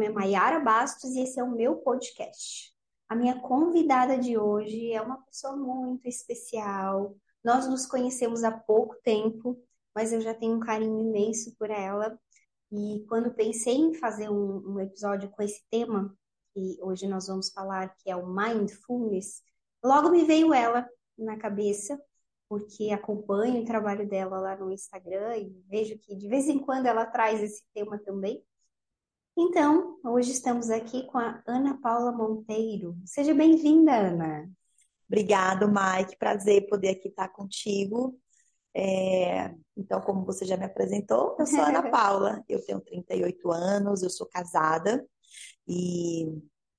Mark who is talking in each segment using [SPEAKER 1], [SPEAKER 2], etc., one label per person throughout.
[SPEAKER 1] nome é Maiara Bastos e esse é o meu podcast. A minha convidada de hoje é uma pessoa muito especial. Nós nos conhecemos há pouco tempo, mas eu já tenho um carinho imenso por ela. E quando pensei em fazer um, um episódio com esse tema, que hoje nós vamos falar, que é o mindfulness, logo me veio ela na cabeça porque acompanho o trabalho dela lá no Instagram e vejo que de vez em quando ela traz esse tema também. Então, hoje estamos aqui com a Ana Paula Monteiro. Seja bem-vinda, Ana.
[SPEAKER 2] Obrigado, Mike. Prazer poder aqui estar contigo. É... Então, como você já me apresentou, eu sou Ana Paula. Eu tenho 38 anos, eu sou casada e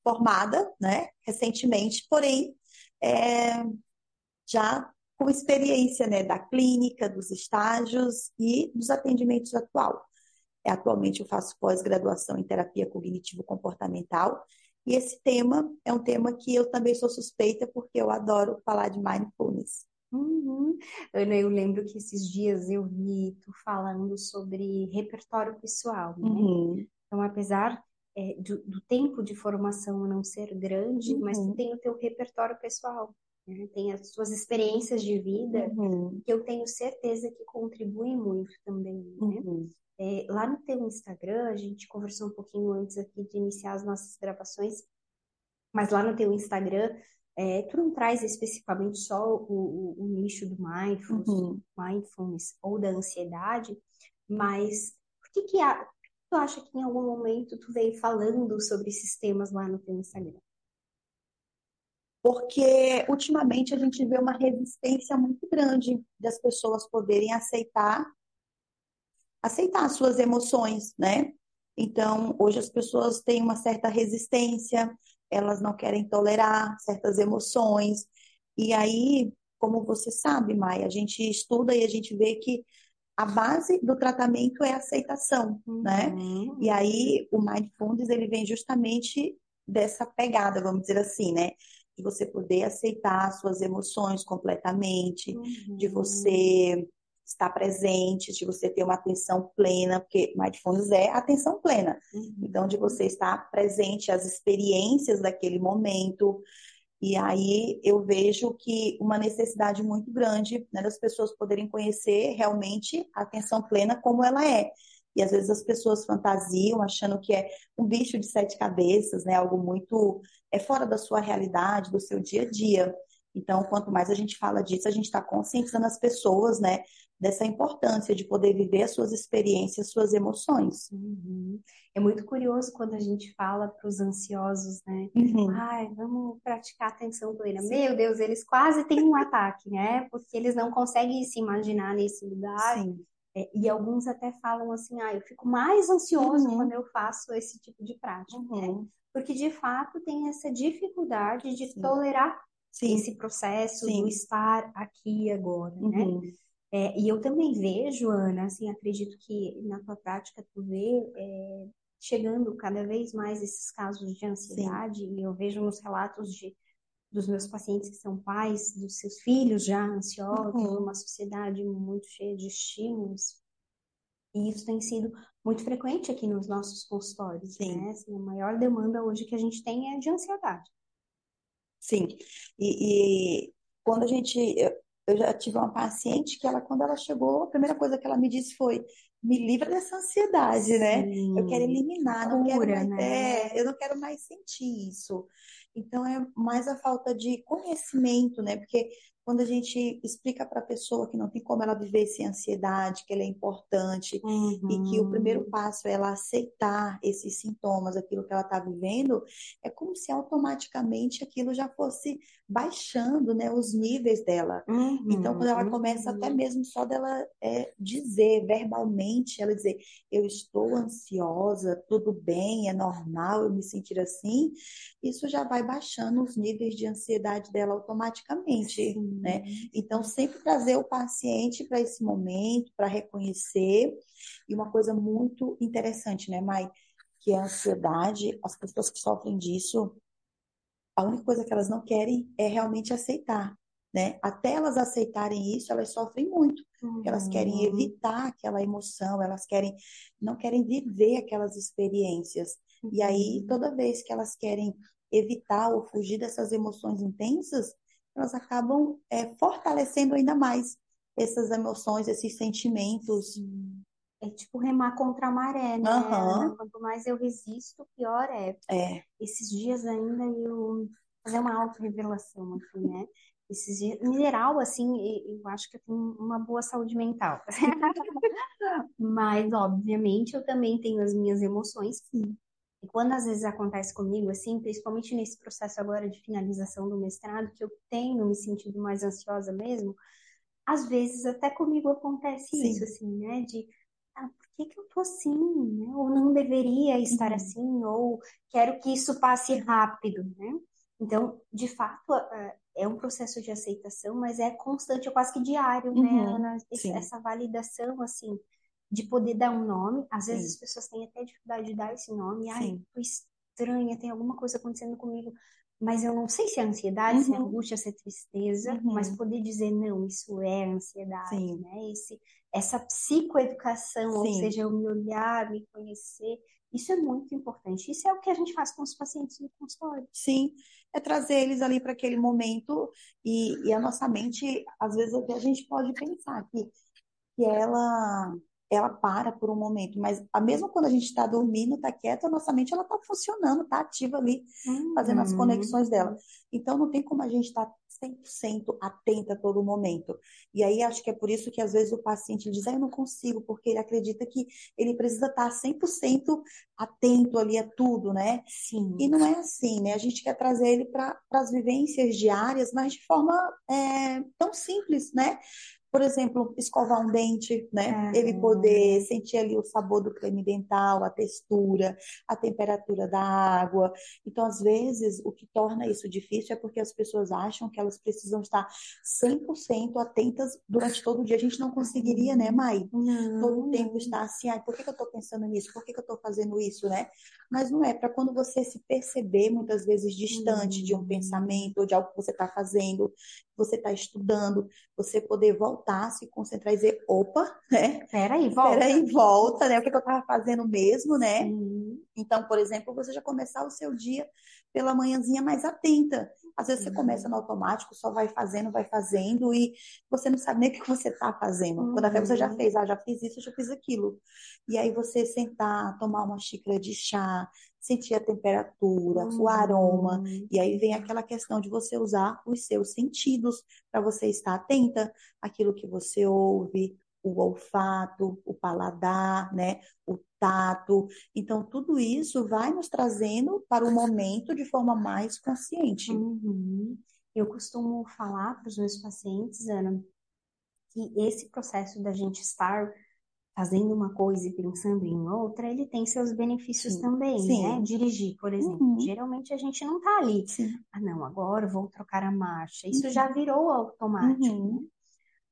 [SPEAKER 2] formada, né, recentemente, porém, é... já com experiência né, da clínica, dos estágios e dos atendimentos atual. É, atualmente eu faço pós-graduação em terapia cognitivo-comportamental e esse tema é um tema que eu também sou suspeita porque eu adoro falar de mindfulness.
[SPEAKER 1] Uhum. Ana, eu lembro que esses dias eu vi tu falando sobre repertório pessoal, né? Uhum. Então, apesar é, do, do, tempo de formação não ser grande, uhum. mas tu tem o teu repertório pessoal né? tem as suas experiências de vida, uhum. que eu tenho certeza que contribuem muito também, né? É, lá no teu Instagram, a gente conversou um pouquinho antes aqui de iniciar as nossas gravações, mas lá no teu Instagram, é, tu não traz especificamente só o, o, o nicho do mindfulness, uhum. mindfulness ou da ansiedade, mas por que que a, tu acha que em algum momento tu veio falando sobre esses temas lá no teu Instagram?
[SPEAKER 2] porque ultimamente a gente vê uma resistência muito grande das pessoas poderem aceitar aceitar as suas emoções, né? Então, hoje as pessoas têm uma certa resistência, elas não querem tolerar certas emoções. E aí, como você sabe, Maia, a gente estuda e a gente vê que a base do tratamento é a aceitação, né? uhum. né? E aí o mindfulness ele vem justamente dessa pegada, vamos dizer assim, né? de você poder aceitar suas emoções completamente, uhum. de você estar presente, de você ter uma atenção plena, porque mindfulness é atenção plena. Uhum. Então, de você estar presente às experiências daquele momento. E aí eu vejo que uma necessidade muito grande né, das pessoas poderem conhecer realmente a atenção plena como ela é. E às vezes as pessoas fantasiam achando que é um bicho de sete cabeças, né? Algo muito é fora da sua realidade, do seu dia a dia. Então, quanto mais a gente fala disso, a gente está conscientizando as pessoas, né, dessa importância de poder viver as suas experiências, suas emoções.
[SPEAKER 1] Uhum. É muito curioso quando a gente fala para os ansiosos, né? Uhum. Ai, vamos praticar atenção plena. Sim. Meu Deus, eles quase têm um ataque, né? Porque eles não conseguem se imaginar nesse lugar. Sim. É, e alguns até falam assim, ah, eu fico mais ansioso uhum. quando eu faço esse tipo de prática, uhum. né? Porque de fato tem essa dificuldade de Sim. tolerar Sim. esse processo Sim. do estar aqui agora, né? uhum. né? É, e eu também vejo, Ana, assim, acredito que na tua prática tu vê é, chegando cada vez mais esses casos de ansiedade, e eu vejo nos relatos de dos meus pacientes que são pais, dos seus filhos já ansiosos, uhum. numa sociedade muito cheia de estímulos. E isso tem sido muito frequente aqui nos nossos consultórios, Sim. né? Assim, a maior demanda hoje que a gente tem é de ansiedade.
[SPEAKER 2] Sim. E, e quando a gente. Eu, já tive uma paciente que ela, quando ela chegou, a primeira coisa que ela me disse foi: me livra dessa ansiedade, né? Eu quero eliminar, não quero mais, né? É, eu não quero mais sentir isso. Então é mais a falta de conhecimento, né? Porque quando a gente explica para a pessoa que não tem como ela viver sem ansiedade, que ela é importante uhum. e que o primeiro uhum. passo é ela aceitar esses sintomas, aquilo que ela está vivendo, é como se automaticamente aquilo já fosse baixando, né, os níveis dela. Uhum. Então, quando ela começa até uhum. mesmo só dela é, dizer verbalmente, ela dizer, eu estou ansiosa, tudo bem, é normal eu me sentir assim, isso já vai baixando os níveis de ansiedade dela automaticamente. Sim né? Então, sempre trazer o paciente para esse momento, para reconhecer. E uma coisa muito interessante, né, Mai? Que é a ansiedade, as pessoas que sofrem disso, a única coisa que elas não querem é realmente aceitar, né? Até elas aceitarem isso, elas sofrem muito. Uhum. Elas querem uhum. evitar aquela emoção, elas querem não querem viver aquelas experiências. E aí, toda vez que elas querem evitar ou fugir dessas emoções intensas, elas acabam é, fortalecendo ainda mais essas emoções, esses sentimentos.
[SPEAKER 1] É tipo remar contra a maré, né?
[SPEAKER 2] Aham.
[SPEAKER 1] Quanto mais eu resisto, pior é.
[SPEAKER 2] É,
[SPEAKER 1] Esses dias ainda eu fazer uma autorrevelação aqui, né? Esses dias, em geral, assim, eu acho que eu tenho uma boa saúde mental. Mas, obviamente, eu também tenho as minhas emoções.
[SPEAKER 2] sim.
[SPEAKER 1] E quando às vezes acontece comigo, assim, principalmente nesse processo agora de finalização do mestrado, que eu tenho me sentido mais ansiosa mesmo, às vezes até comigo acontece
[SPEAKER 2] Sim.
[SPEAKER 1] isso, assim, né? De, ah, por que que eu tô assim, né? Ou não deveria estar
[SPEAKER 2] Uhum.
[SPEAKER 1] assim, ou quero que isso passe rápido, né? Então, de fato, ah, é um processo de aceitação, mas é constante, é quase que diário, né,
[SPEAKER 2] Uhum.
[SPEAKER 1] Ana?
[SPEAKER 2] Sim.
[SPEAKER 1] Essa validação, assim, de poder dar um nome. Às vezes
[SPEAKER 2] Sim.
[SPEAKER 1] as pessoas têm até dificuldade de dar esse nome. Ai,
[SPEAKER 2] Sim.
[SPEAKER 1] tô estranha, tem alguma coisa acontecendo comigo. Mas eu não sei se é ansiedade, se é
[SPEAKER 2] Uhum.
[SPEAKER 1] angústia, se é tristeza,
[SPEAKER 2] Uhum.
[SPEAKER 1] mas poder dizer, não, isso é ansiedade,
[SPEAKER 2] Sim.
[SPEAKER 1] né? Esse, essa psicoeducação, ou
[SPEAKER 2] Sim.
[SPEAKER 1] seja, eu me olhar, me conhecer, isso é muito importante. Isso é o que a gente faz com os pacientes no consultório.
[SPEAKER 2] Sim, é trazer eles ali para aquele momento e, e a nossa mente, às vezes até a gente pode pensar que, que ela ela para por um momento, mas a mesmo quando a gente está dormindo, está quieta, a nossa mente ela está funcionando, está ativa ali, fazendo as
[SPEAKER 1] Uhum.
[SPEAKER 2] conexões dela. Então não tem como a gente estar 100% atenta a todo momento. E aí acho que é por isso que às vezes o paciente diz, ah, eu não consigo, porque ele acredita que ele precisa estar 100% atento ali a tudo, né?
[SPEAKER 1] Sim.
[SPEAKER 2] E não é assim, né? A gente quer trazer ele para as vivências diárias, mas de forma é, tão simples, né? Por exemplo, escovar um dente, né? Ele
[SPEAKER 1] Aham.
[SPEAKER 2] poder sentir ali o sabor do creme dental, a textura, a temperatura da água. Então, às vezes, o que torna isso difícil é porque as pessoas acham que elas precisam estar 100% atentas durante todo o dia. A gente não conseguiria, né, Mai? todo o tempo estar assim, ai, por que que eu estou pensando nisso? Por que que eu estou fazendo isso, né? Mas não é para quando você se perceber muitas vezes distante de um
[SPEAKER 1] Hum.
[SPEAKER 2] pensamento ou de algo que você está fazendo, você está estudando, você poder voltar, se concentrar e dizer, opa, né?
[SPEAKER 1] Peraí, volta.
[SPEAKER 2] Peraí, volta, né? O que que eu estava fazendo mesmo, né? Então, por exemplo, você já começar o seu dia pela manhãzinha mais atenta. Às vezes você começa no automático, só vai fazendo, vai fazendo e você não sabe nem o que você está fazendo. Quando até você já
[SPEAKER 1] Uhum.
[SPEAKER 2] fez, ah, já fiz isso, já fiz aquilo. E aí você sentar, tomar uma xícara de chá, sentir a temperatura, o aroma,
[SPEAKER 1] Uhum.
[SPEAKER 2] e aí vem aquela questão de você usar os seus sentidos para você estar atenta àquilo que você ouve, o olfato, o paladar, né? O tato. Então, tudo isso vai nos trazendo para o momento de forma mais consciente.
[SPEAKER 1] Uhum. Eu costumo falar para os meus pacientes, Ana, que esse processo da gente estar fazendo uma coisa e pensando em outra, ele tem seus benefícios
[SPEAKER 2] Sim,
[SPEAKER 1] também,
[SPEAKER 2] sim.
[SPEAKER 1] né? Dirigir, por exemplo.
[SPEAKER 2] Uhum.
[SPEAKER 1] Geralmente a gente não tá ali,
[SPEAKER 2] Sim.
[SPEAKER 1] ah, não, agora vou trocar a marcha. Isso
[SPEAKER 2] Uhum.
[SPEAKER 1] já virou automático,
[SPEAKER 2] Uhum.
[SPEAKER 1] né?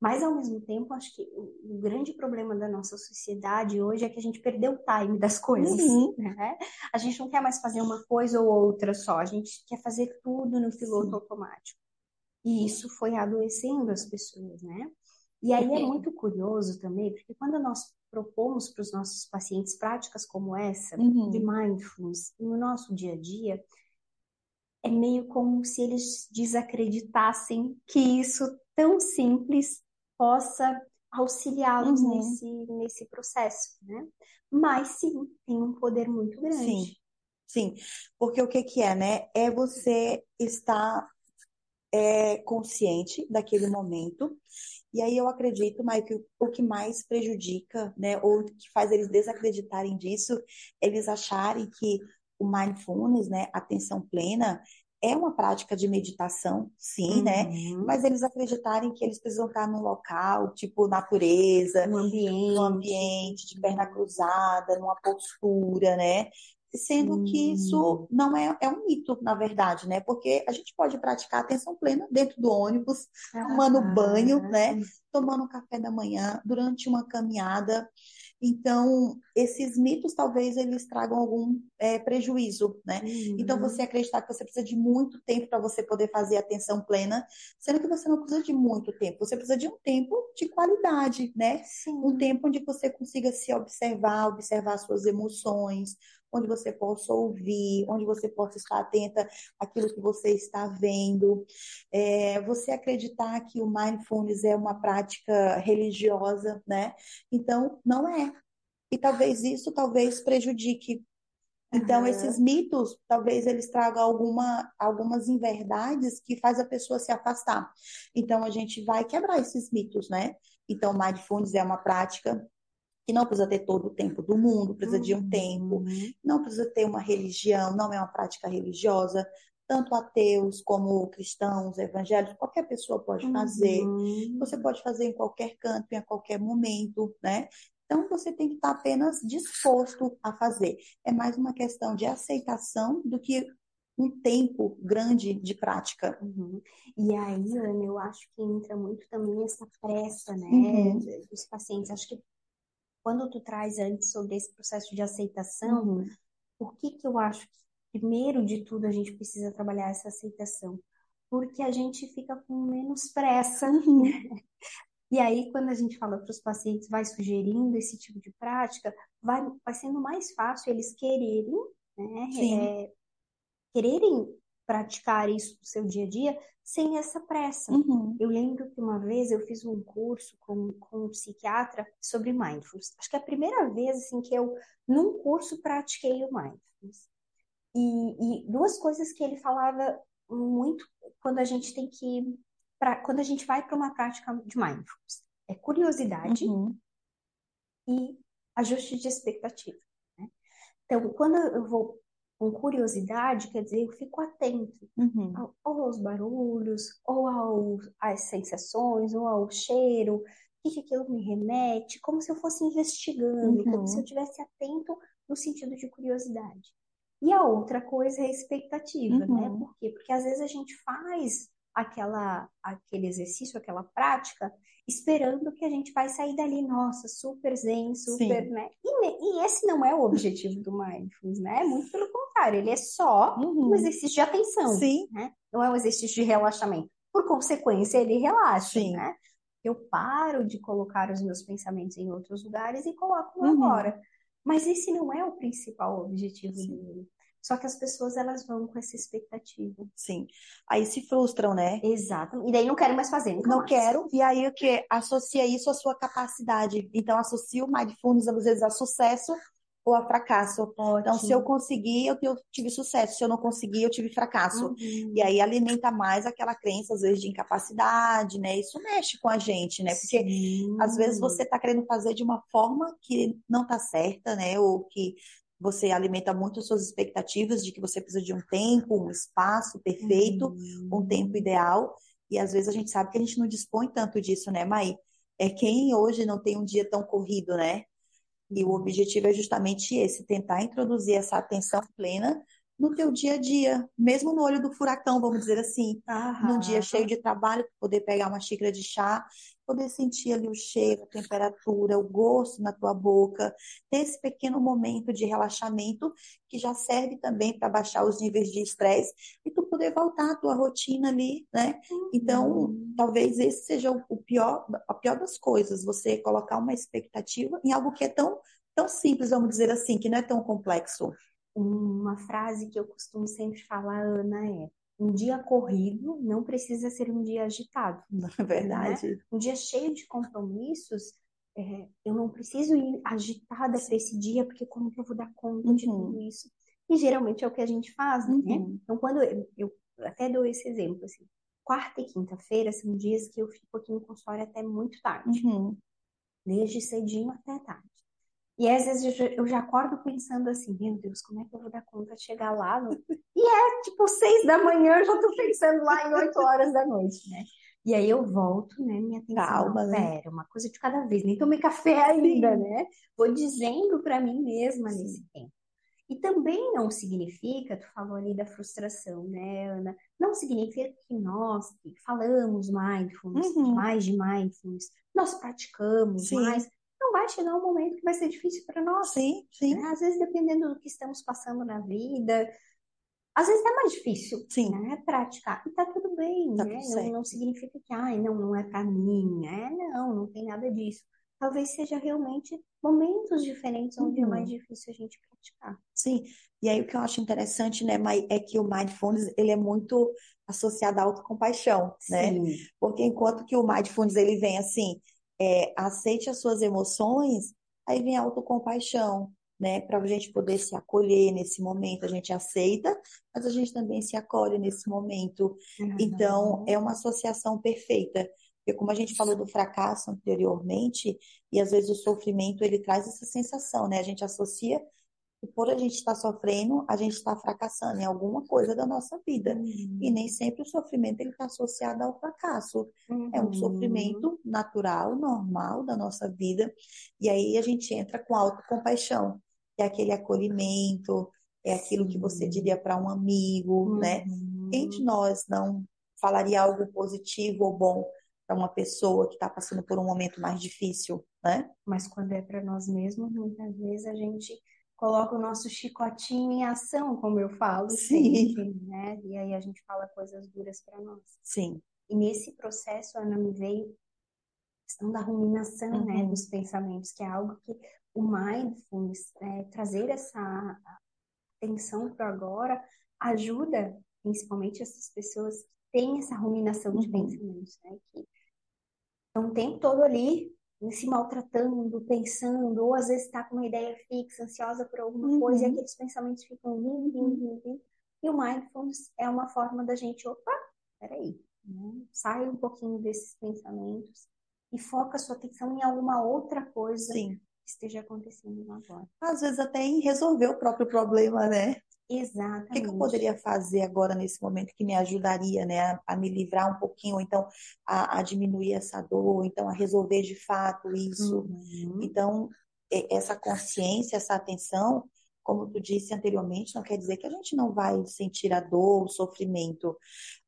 [SPEAKER 1] Mas, ao mesmo tempo, acho que o, grande problema da nossa sociedade hoje é que a gente perdeu o time das coisas,
[SPEAKER 2] Uhum.
[SPEAKER 1] né? A gente não quer mais fazer uma coisa ou outra só, a gente quer fazer tudo no piloto automático. E isso foi adoecendo as pessoas, né? E aí é muito curioso também, porque quando nós propomos para os nossos pacientes práticas como essa, de
[SPEAKER 2] Uhum.
[SPEAKER 1] mindfulness, no nosso dia a dia, é meio como se eles desacreditassem que isso tão simples possa auxiliá-los
[SPEAKER 2] Uhum.
[SPEAKER 1] nesse, nesse processo, né? Mas sim, tem um poder muito
[SPEAKER 2] Sim,
[SPEAKER 1] grande.
[SPEAKER 2] sim. Porque o que que é, né? É você estar é, consciente daquele momento. E aí eu acredito, que o que mais prejudica, né, ou que faz eles desacreditarem disso, eles acharem que o mindfulness, né, atenção plena, é uma prática de meditação, sim, né?
[SPEAKER 1] Uhum.
[SPEAKER 2] Mas eles acreditarem que eles precisam estar num local, tipo natureza,
[SPEAKER 1] Um ambiente.
[SPEAKER 2] ambiente de perna cruzada, numa postura, né? Sendo que isso
[SPEAKER 1] Hum.
[SPEAKER 2] não é, é um mito, na verdade, né? Porque a gente pode praticar atenção plena dentro do ônibus, tomando banho, né?
[SPEAKER 1] Aham.
[SPEAKER 2] Tomando um café da manhã, durante uma caminhada. Então, esses mitos talvez eles tragam algum é, prejuízo, né? Então,
[SPEAKER 1] Uhum.
[SPEAKER 2] você acreditar que você precisa de muito tempo para você poder fazer atenção plena, sendo que você não precisa de muito tempo, você precisa de um tempo de qualidade, né? Um
[SPEAKER 1] Sim.
[SPEAKER 2] tempo onde você consiga se observar, observar suas emoções, onde você possa ouvir, onde você possa estar atenta àquilo que você está vendo. É, você acreditar que o mindfulness é uma prática religiosa, né? Então, não é. E talvez isso talvez prejudique então, uhum. esses mitos, talvez eles tragam alguma, algumas inverdades que faz a pessoa se afastar. Então, a gente vai quebrar esses mitos, né? Então, mindfulness é uma prática que não precisa ter todo o tempo do mundo, precisa uhum. de um tempo, uhum. não precisa ter uma religião, não é uma prática religiosa. Tanto ateus como cristãos, evangélicos, qualquer pessoa pode fazer. Uhum. Você pode fazer em qualquer canto, em qualquer momento, né? Então, você tem que estar apenas disposto a fazer. É mais uma questão de aceitação do que um tempo grande de prática.
[SPEAKER 1] Uhum. E aí, Ana, eu acho que entra muito também essa pressa, né, uhum. dos pacientes. Acho que quando tu traz antes sobre esse processo de aceitação, uhum. por que que eu acho que, primeiro de tudo, a gente precisa trabalhar essa aceitação? Porque a gente fica com menos pressa, né? E aí, quando a gente fala para os pacientes, vai sugerindo esse tipo de prática, vai, vai sendo mais fácil eles quererem, né? É, quererem praticar isso no seu dia a dia sem essa pressa. Uhum. Eu lembro que uma vez eu fiz um curso com, com um psiquiatra sobre mindfulness. Acho que é a primeira vez assim que eu, num curso, pratiquei o mindfulness. E, e duas coisas que ele falava muito quando a gente tem que pra, quando a gente vai para uma prática de mindfulness. É curiosidade uhum. e ajuste de expectativa. Né? Então, quando eu vou com curiosidade, quer dizer, eu fico atento uhum. ao, ou aos barulhos, ou ao, às sensações, ou ao cheiro, o que, que aquilo me remete, como se eu fosse investigando, uhum. como se eu estivesse atento no sentido de curiosidade. E a outra coisa é a expectativa, né? uhum. né? Por quê? Porque às vezes a gente faz aquela, aquele exercício, aquela prática, esperando que a gente vai sair dali, nossa, super zen, super, Sim. né? E, e, esse não é o objetivo do mindfulness, né? Muito pelo contrário, ele é só uhum. um exercício de atenção, Sim. né? Não é um exercício de relaxamento. Por consequência, ele relaxa, Sim. né? Eu paro de colocar os meus pensamentos em outros lugares e coloco uhum. agora. Mas esse não é o principal objetivo Sim. dele. Só que as pessoas elas vão com essa expectativa.
[SPEAKER 2] Sim. Aí se frustram, né?
[SPEAKER 1] Exato. E daí não quero mais fazer.
[SPEAKER 2] Não
[SPEAKER 1] mais.
[SPEAKER 2] quero. E aí o que? Associa isso à sua capacidade. Então associa o mindfulness às vezes a sucesso ou a fracasso. Ótimo. Então, se eu conseguir, eu, eu, tive sucesso. Se eu não conseguir, eu tive fracasso. Uhum. E aí alimenta mais aquela crença, às vezes, de incapacidade, né? Isso mexe com a gente, né? Porque Sim. às vezes você está querendo fazer de uma forma que não está certa, né? Ou que você alimenta muito suas expectativas de que você precisa de um tempo, um espaço perfeito, uhum. um tempo ideal. E às vezes a gente sabe que a gente não dispõe tanto disso, né, Maí? É quem hoje não tem um dia tão corrido, né? E o objetivo é justamente esse, tentar introduzir essa atenção plena no teu dia a dia, mesmo no olho do furacão, vamos dizer assim, Aham. num dia cheio de trabalho, poder pegar uma xícara de chá, poder sentir ali o cheiro, a temperatura, o gosto na tua boca, ter esse pequeno momento de relaxamento que já serve também para baixar os níveis de estresse e tu poder voltar à tua rotina ali, né? Então, uhum. talvez esse seja o pior, a pior das coisas, você colocar uma expectativa em algo que é tão tão simples, vamos dizer assim, que não é tão complexo.
[SPEAKER 1] Uma frase que eu costumo sempre falar, Ana, é: um dia corrido não precisa ser um dia agitado.
[SPEAKER 2] É verdade.
[SPEAKER 1] Né? Um dia cheio de compromissos, é, eu não preciso ir agitada para esse dia, porque como que eu vou dar conta uhum. de tudo isso? E geralmente é o que a gente faz, né? Uhum. Então, quando eu, eu, até dou esse exemplo, assim, quarta e quinta-feira são dias que eu fico aqui no consultório até muito tarde. Uhum. Desde cedinho até tarde. E às vezes eu já acordo pensando assim, meu Deus, como é que eu vou dar conta de chegar lá? No... E é tipo seis da manhã, eu já tô pensando lá em oito horas da noite, né? E aí eu volto, né? Minha atenção, Calma, né? pera, uma coisa de cada vez, nem tomei café ainda, Sim. né? Vou dizendo para mim mesma Sim. nesse tempo. E também não significa, tu falou ali da frustração, né, Ana? Não significa que nós que falamos mindfulness, uhum. mais de mindfulness, nós praticamos Sim. mais, vai chegar um momento que vai ser difícil para nós.
[SPEAKER 2] Sim, sim.
[SPEAKER 1] Né? Às vezes, dependendo do que estamos passando na vida, às vezes é mais difícil sim. Né? praticar. E tá tudo bem, tá né? Tudo não, não, significa que, ai, não, não é para mim, né? Não, não tem nada disso. talvez seja realmente momentos diferentes onde é mais uhum. difícil a gente praticar.
[SPEAKER 2] Sim, e aí o que eu acho interessante, né, é que o mindfulness, ele é muito associado à autocompaixão, né? Porque enquanto que o mindfulness, ele vem assim, é, aceite as suas emoções, aí vem a autocompaixão, né? Para a gente poder se acolher nesse momento, a gente aceita, mas a gente também se acolhe nesse momento. Uhum. Então, é uma associação perfeita. Porque como a gente falou do fracasso anteriormente, e às vezes o sofrimento ele traz essa sensação, né? A gente associa que por a gente estar sofrendo, a gente está fracassando em alguma coisa da nossa vida. Uhum. E nem sempre o sofrimento ele está associado ao fracasso. Uhum. É um sofrimento natural, normal da nossa vida. E aí a gente entra com autocompaixão, que é aquele acolhimento, é aquilo que você diria para um amigo, né? uhum. né? Quem de nós não falaria algo positivo ou bom para uma pessoa que está passando por um momento mais difícil, né?
[SPEAKER 1] Mas quando é para nós mesmos, muitas vezes a gente coloca o nosso chicotinho em ação, como eu falo, Sim. sempre, né? E aí a gente fala coisas duras para nós.
[SPEAKER 2] Sim.
[SPEAKER 1] E nesse processo, Ana, me veio a questão da ruminação, né, uhum. né, dos pensamentos, que é algo que o mindfulness, é, trazer essa atenção para agora, ajuda principalmente essas pessoas que têm essa ruminação de uhum. pensamentos, né, que então, o tempo todo ali, se maltratando, pensando, ou às vezes está com uma ideia fixa, ansiosa por alguma uhum. coisa, e aqueles pensamentos ficam vindo, vindo, vindo, vindo. E o mindfulness é uma forma da gente, opa, peraí, né? sai um pouquinho desses pensamentos e foca a sua atenção em alguma outra coisa Sim. que esteja acontecendo agora.
[SPEAKER 2] Às vezes até em resolver o próprio problema, né?
[SPEAKER 1] Exatamente.
[SPEAKER 2] O que, que, eu poderia fazer agora nesse momento que me ajudaria, né, a, a me livrar um pouquinho, ou então a, a, diminuir essa dor, então a resolver de fato isso. Uhum. Então, essa consciência, essa atenção, como tu disse anteriormente, não quer dizer que a gente não vai sentir a dor, o sofrimento,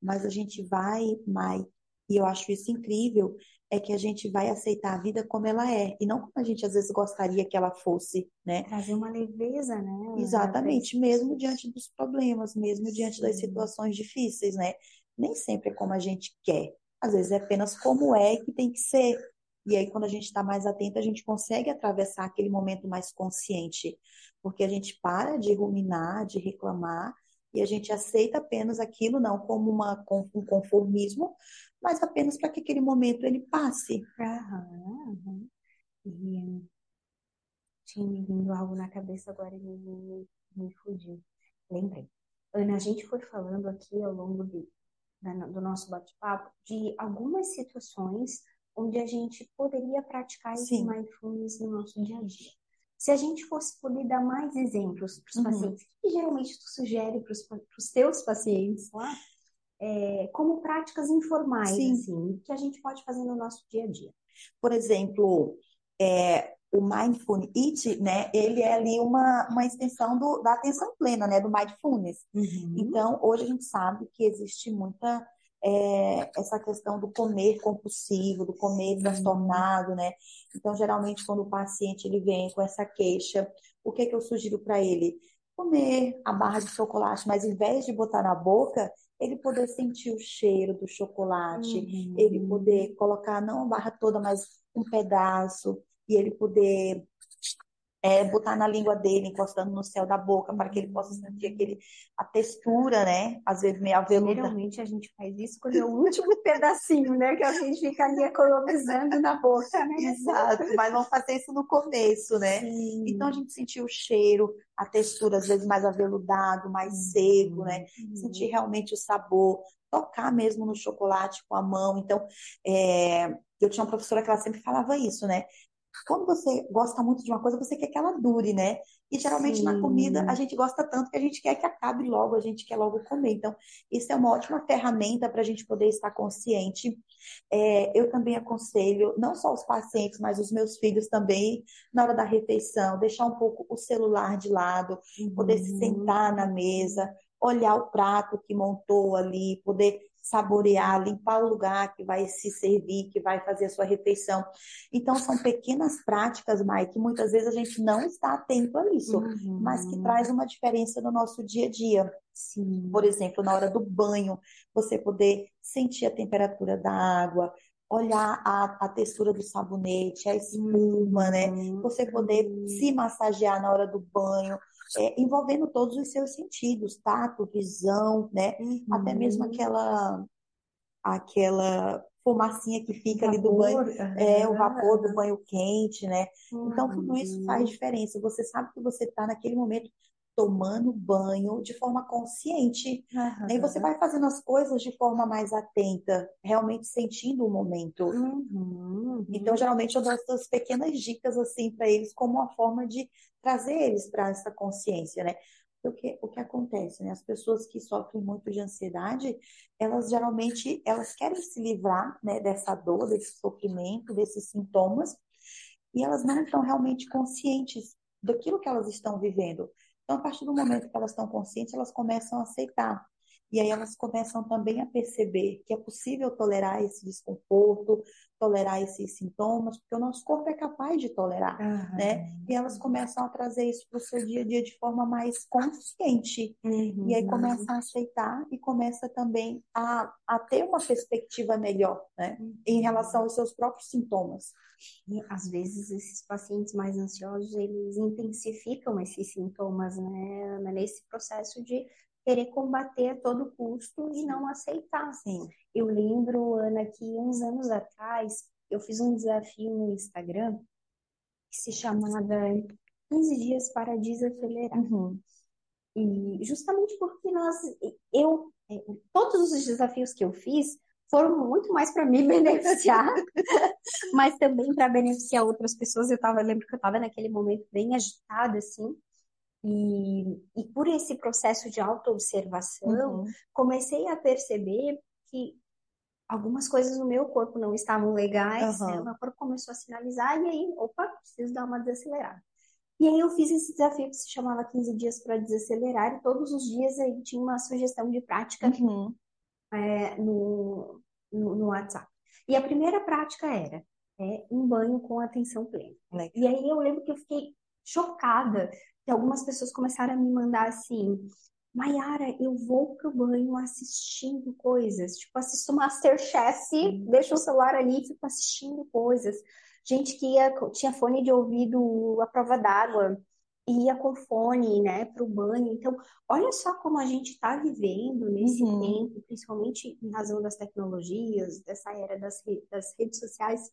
[SPEAKER 2] mas a gente vai, mais, e eu acho isso incrível, é que a gente vai aceitar a vida como ela é, e não como a gente às vezes gostaria que ela fosse, né?
[SPEAKER 1] Trazer uma leveza, né?
[SPEAKER 2] Exatamente, mesmo diante dos problemas, mesmo Sim. diante das situações difíceis, né? Nem sempre é como a gente quer, às vezes é apenas como é que tem que ser. E aí, quando a gente está mais atento, a gente consegue atravessar aquele momento mais consciente, porque a gente para de ruminar, de reclamar, e a gente aceita apenas aquilo, não como uma, um conformismo, mas apenas para que aquele momento ele passe.
[SPEAKER 1] Aham, E tinha me vindo algo na cabeça agora e me, me, me fugiu. Lembrei. Ana, a gente foi falando aqui ao longo de, da, do nosso bate-papo de algumas situações onde a gente poderia praticar esse mindfulness no nosso dia a dia. Se a gente fosse poder dar mais exemplos para os uhum. pacientes, que geralmente tu sugere para os teus pacientes lá, é, como práticas informais, Sim. assim, que a gente pode fazer no nosso dia a dia.
[SPEAKER 2] Por exemplo, é, o Mindfulness Eat, né, ele é ali uma, uma extensão do, da atenção plena, né, do Mindfulness. Uhum. Então, hoje a gente sabe que existe muita é, essa questão do comer compulsivo, do comer transtornado, né? Então, geralmente, quando o paciente ele vem com essa queixa, o que, que eu sugiro para ele? Comer a barra de chocolate, mas em vez de botar na boca, ele poder sentir o cheiro do chocolate, uhum. ele poder colocar não a barra toda, mas um pedaço, e ele poder é, botar na língua dele, encostando no céu da boca, para que ele possa sentir aquele, a textura, né? Às vezes meio aveluda.
[SPEAKER 1] Geralmente a gente faz isso quando é o último pedacinho, né? Que a gente fica ali economizando na boca, né?
[SPEAKER 2] Exato, mas vamos fazer isso no começo, né? Sim. Então a gente sentir o cheiro, a textura, às vezes mais aveludado, mais uhum. seco, né? Uhum. Sentir realmente o sabor, tocar mesmo no chocolate com a mão. Então, é, eu tinha uma professora que ela sempre falava isso, né? Quando você gosta muito de uma coisa, você quer que ela dure, né? E geralmente Sim. na comida a gente gosta tanto que a gente quer que acabe logo, a gente quer logo comer. Então, isso é uma ótima ferramenta para a gente poder estar consciente. É, eu também aconselho, não só os pacientes, mas os meus filhos também, na hora da refeição, deixar um pouco o celular de lado, uhum. poder se sentar na mesa, olhar o prato que montou ali, poder saborear, limpar o lugar que vai se servir, que vai fazer a sua refeição. Então, são pequenas práticas, Mai, que muitas vezes a gente não está atento a isso, uhum. mas que traz uma diferença no nosso dia a dia. Sim. Por exemplo, na hora do banho, você poder sentir a temperatura da água, olhar a, a textura do sabonete, a espuma, né? Uhum. Você poder se massagear na hora do banho, é, envolvendo todos os seus sentidos, tato, visão, né? Uhum. Até mesmo aquela aquela fumacinha que fica ali do banho, é, o vapor do banho quente, né? Então, tudo isso faz diferença. Você sabe que você está naquele momento tomando banho de forma consciente. Uhum. E você vai fazendo as coisas de forma mais atenta, realmente sentindo o momento. Uhum. Então, geralmente, eu dou essas pequenas dicas assim para eles, como uma forma de trazer eles para essa consciência, né? o que, o que acontece, né? As pessoas que sofrem muito de ansiedade, elas geralmente elas querem se livrar, né, dessa dor, desse sofrimento, desses sintomas, e elas não estão realmente conscientes daquilo que elas estão vivendo. Então, a partir do momento que elas estão conscientes, elas começam a aceitar. E aí elas começam também a perceber que é possível tolerar esse desconforto, tolerar esses sintomas, porque o nosso corpo é capaz de tolerar, uhum. né? E elas começam a trazer isso para o seu dia a dia de forma mais consciente. Uhum. E aí começam a aceitar e começa também a, a ter uma perspectiva melhor, né? Uhum. Em relação aos seus próprios sintomas.
[SPEAKER 1] E, às vezes esses pacientes mais ansiosos, eles intensificam esses sintomas, né? Nesse processo de querer combater a todo custo e não aceitar. Assim. Eu lembro, Ana, que uns anos atrás eu fiz um desafio no Instagram que se chamava 15 dias para desacelerar. Uhum. E justamente porque nós, eu, é, todos os desafios que eu fiz foram muito mais para me beneficiar, mas também para beneficiar outras pessoas. Eu tava, lembro que eu estava naquele momento bem agitada, assim, e, e por esse processo de autoobservação, uhum. comecei a perceber que algumas coisas no meu corpo não estavam legais, uhum. né? meu corpo começou a sinalizar, e aí, opa, preciso dar uma desacelerada. E aí eu fiz esse desafio que se chamava 15 dias para desacelerar, e todos os dias aí tinha uma sugestão de prática uhum. é, no, no, no, WhatsApp. E a primeira prática era é, um banho com atenção plena. Legal. E aí eu lembro que eu fiquei chocada que algumas pessoas começaram a me mandar assim, Maiara, eu vou pro banho assistindo coisas. Tipo, assisto Masterchef, uhum. deixo o celular ali e fico assistindo coisas. Gente que ia, tinha fone de ouvido à prova d'água, ia com fone, né, pro banho. Então, olha só como a gente está vivendo nesse uhum. tempo, principalmente em razão das tecnologias, dessa era das, das redes sociais,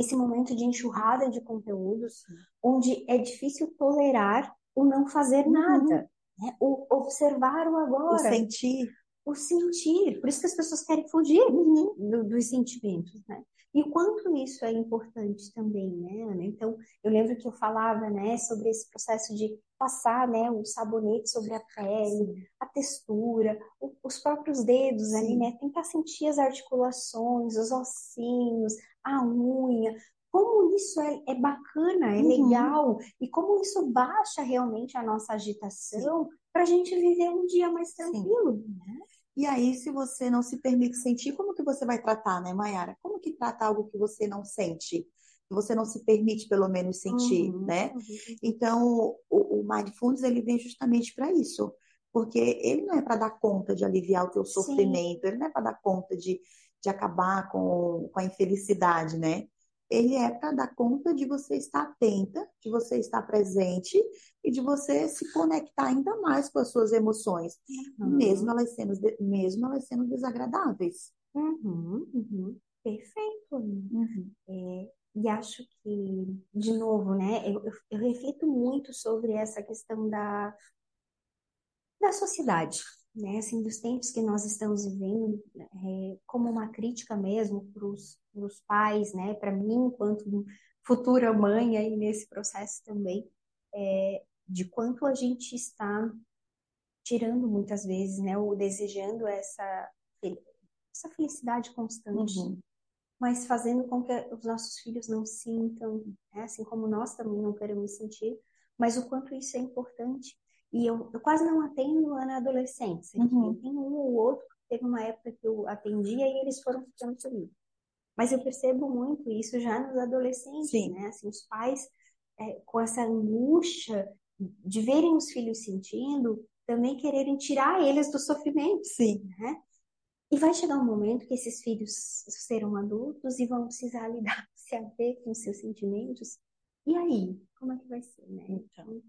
[SPEAKER 1] esse momento de enxurrada de conteúdos, onde é difícil tolerar o não fazer uhum. nada, né? o observar o agora.
[SPEAKER 2] O sentir.
[SPEAKER 1] O sentir. Por isso que as pessoas querem fugir uhum. do, dos sentimentos, né? E o quanto isso é importante também, né, Ana? Então, eu lembro que eu falava, né, sobre esse processo de passar, né, o sabonete sobre a pele, a textura, o, os próprios dedos ali, né, tentar sentir as articulações, os ossinhos, a unha, como isso é, é bacana, é uhum. legal, e como isso baixa realmente a nossa agitação para a gente viver um dia mais tranquilo, né?
[SPEAKER 2] E aí, se você não se permite sentir, como que você vai tratar, né, Mayara? Como que trata algo que você não sente? Que você não se permite, pelo menos, sentir, uhum, né? Uhum. Então, o, o Mindfulness, ele vem justamente para isso. Porque ele não é para dar conta de aliviar o teu sofrimento, Sim. ele não é para dar conta de, de acabar com, com a infelicidade, né? Ele é para dar conta de você estar atenta, de você estar presente e de você se conectar ainda mais com as suas emoções, uhum. mesmo, elas sendo, mesmo elas sendo desagradáveis.
[SPEAKER 1] Uhum, uhum. Perfeito. Uhum. É, e acho que, de novo, né, eu, eu, eu, reflito muito sobre essa questão da, da sociedade, né, assim, dos tempos que nós estamos vivendo, é, como uma crítica mesmo para os pais, né, para mim, enquanto futura mãe aí nesse processo também, é, de quanto a gente está tirando muitas vezes, né, ou desejando essa, essa felicidade constante, uhum. mas fazendo com que os nossos filhos não sintam, né, assim como nós também não queremos sentir, mas o quanto isso é importante. E eu, eu quase não atendo na adolescência. Uhum. Tem um ou outro, teve uma época que eu atendia e eles foram ficando comigo. Mas eu percebo muito isso já nos adolescentes, Sim. né? Assim, os pais é, com essa angústia de verem os filhos sentindo, também quererem tirar eles do sofrimento,
[SPEAKER 2] Sim.
[SPEAKER 1] né? E vai chegar um momento que esses filhos serão adultos e vão precisar lidar, se haver com seus sentimentos. E aí, como é que vai ser, né? Então,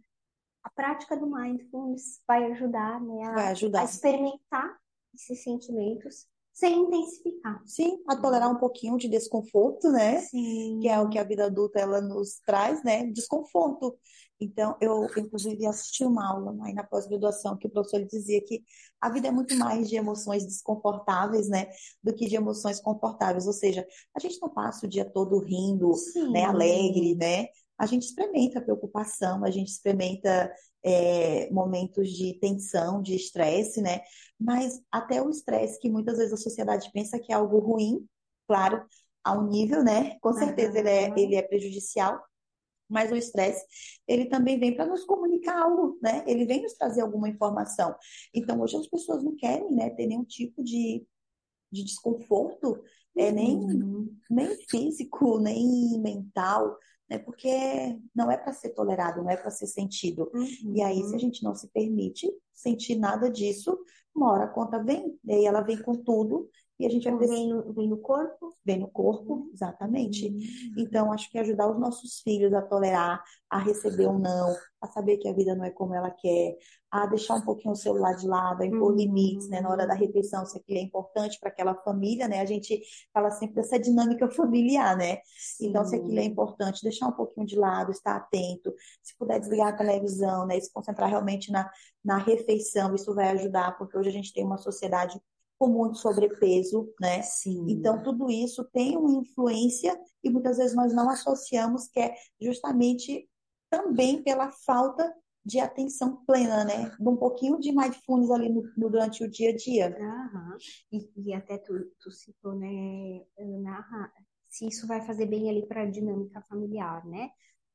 [SPEAKER 1] a prática do mindfulness vai ajudar, né, a,
[SPEAKER 2] Vai ajudar.
[SPEAKER 1] a experimentar esses sentimentos sem intensificar.
[SPEAKER 2] Sim, a tolerar um pouquinho de desconforto, né?
[SPEAKER 1] Sim.
[SPEAKER 2] Que é o que a vida adulta ela nos traz, né? Desconforto. Então, eu, inclusive, assisti uma aula aí na pós-graduação que o professor dizia que a vida é muito mais de emoções desconfortáveis, né? Do que de emoções confortáveis. Ou seja, a gente não passa o dia todo rindo,
[SPEAKER 1] Sim.
[SPEAKER 2] né? Alegre, né? A gente experimenta preocupação, a gente experimenta é, momentos de tensão, de estresse, né? Mas até o estresse, que muitas vezes a sociedade pensa que é algo ruim, claro, a um nível, né? Com certeza ele é, ele é prejudicial, mas o estresse, ele também vem para nos comunicar algo, né? Ele vem nos trazer alguma informação. Então, hoje as pessoas não querem, né, ter nenhum tipo de, de desconforto, é, nem,
[SPEAKER 1] Uhum.
[SPEAKER 2] nem físico, nem mental, né? Porque não é para ser tolerado, não é para ser sentido. E aí, se a
[SPEAKER 1] Uhum.
[SPEAKER 2] gente não se permite sentir nada disso, uma hora a conta vem, e aí ela vem com tudo, e a gente vai precisar
[SPEAKER 1] Vem no, vem no corpo.
[SPEAKER 2] vem no corpo, exatamente.
[SPEAKER 1] Uhum.
[SPEAKER 2] Então, acho que ajudar os nossos filhos a tolerar, a receber um não, a saber que a vida não é como ela quer, a deixar um pouquinho o celular de lado, a impor
[SPEAKER 1] Uhum.
[SPEAKER 2] limites, né, na hora da refeição, se aquilo é importante para aquela família, né? A gente fala sempre dessa dinâmica familiar, né? Então, se aquilo é
[SPEAKER 1] Sim.
[SPEAKER 2] importante, deixar um pouquinho de lado, estar atento, se puder desligar a televisão, né, e se concentrar realmente na, na refeição, isso vai ajudar, porque hoje a gente tem uma sociedade com muito sobrepeso, né?
[SPEAKER 1] Sim.
[SPEAKER 2] Então, tudo isso tem uma influência e muitas vezes nós não associamos, que é justamente também pela falta de atenção plena, né? De um pouquinho de mindfulness ali no, durante o dia a dia.
[SPEAKER 1] Aham. E, e até tu, tu citou, né, Ana, se isso vai fazer bem ali para a dinâmica familiar, né?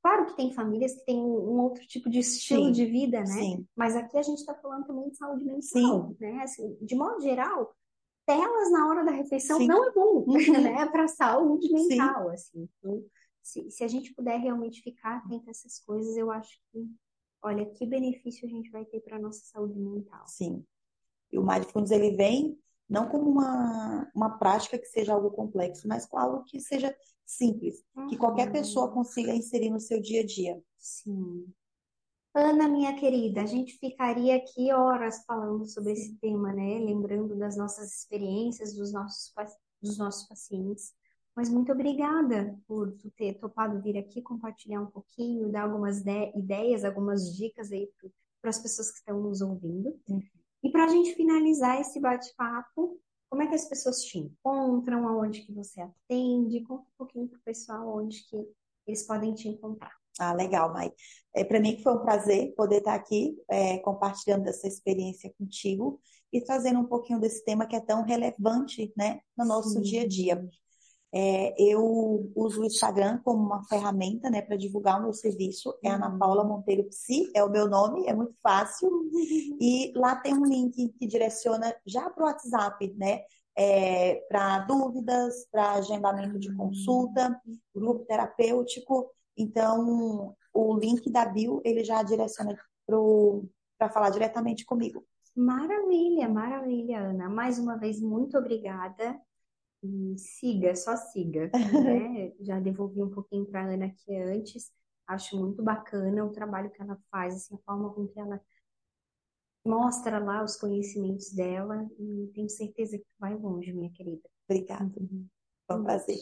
[SPEAKER 1] Claro que tem famílias que têm um, outro tipo de estilo
[SPEAKER 2] Sim,
[SPEAKER 1] de vida, né?
[SPEAKER 2] sim,
[SPEAKER 1] Mas aqui a gente está falando também de saúde mental,
[SPEAKER 2] sim,
[SPEAKER 1] né? Assim, de modo geral, telas na hora da refeição
[SPEAKER 2] sim,
[SPEAKER 1] não é bom,
[SPEAKER 2] uhum,
[SPEAKER 1] né? Para a saúde mental, assim. Então, se, se a gente puder realmente ficar atento a essas coisas, eu acho que, olha, que benefício a gente vai ter para a nossa saúde mental.
[SPEAKER 2] sim. E o mindfulness ele vem não como uma, uma prática que seja algo complexo, mas com algo que seja simples, que qualquer pessoa
[SPEAKER 1] Uhum.
[SPEAKER 2] consiga inserir no seu dia a dia.
[SPEAKER 1] Sim. Ana, minha querida, a gente ficaria aqui horas falando sobre esse tema, né? Lembrando das nossas experiências, dos nossos, dos nossos pacientes. Mas muito obrigada por tu ter topado vir aqui compartilhar um pouquinho, dar algumas de- ideias, algumas dicas aí para as pessoas que estão nos ouvindo. E para a gente finalizar esse bate-papo, como é que as pessoas te encontram, aonde que você atende? Conta um pouquinho para o pessoal onde que eles podem te encontrar.
[SPEAKER 2] Ah, legal, Mai. É, para mim foi um prazer poder estar aqui é, compartilhando dessa experiência contigo e trazendo um pouquinho desse tema que é tão relevante, né, no nosso dia a dia. É, eu uso o Instagram como uma ferramenta, né, para divulgar o meu serviço. É Ana Paula
[SPEAKER 1] Uhum.
[SPEAKER 2] Monteiro Psi, é o meu nome, é muito fácil. E lá tem um link que direciona já para o WhatsApp, né? para dúvidas, para agendamento de consulta, grupo terapêutico. Então, o link da bio, ele já direciona para falar diretamente comigo.
[SPEAKER 1] Maravilha, maravilha, Ana. Mais uma vez, muito obrigada. E siga, só siga, né? Já devolvi um pouquinho para a Ana aqui antes. Acho muito bacana o trabalho que ela faz, assim, a forma com que ela mostra lá os conhecimentos dela e tenho certeza que vai longe, minha querida.
[SPEAKER 2] Obrigada. Uhum. Vamos fazer.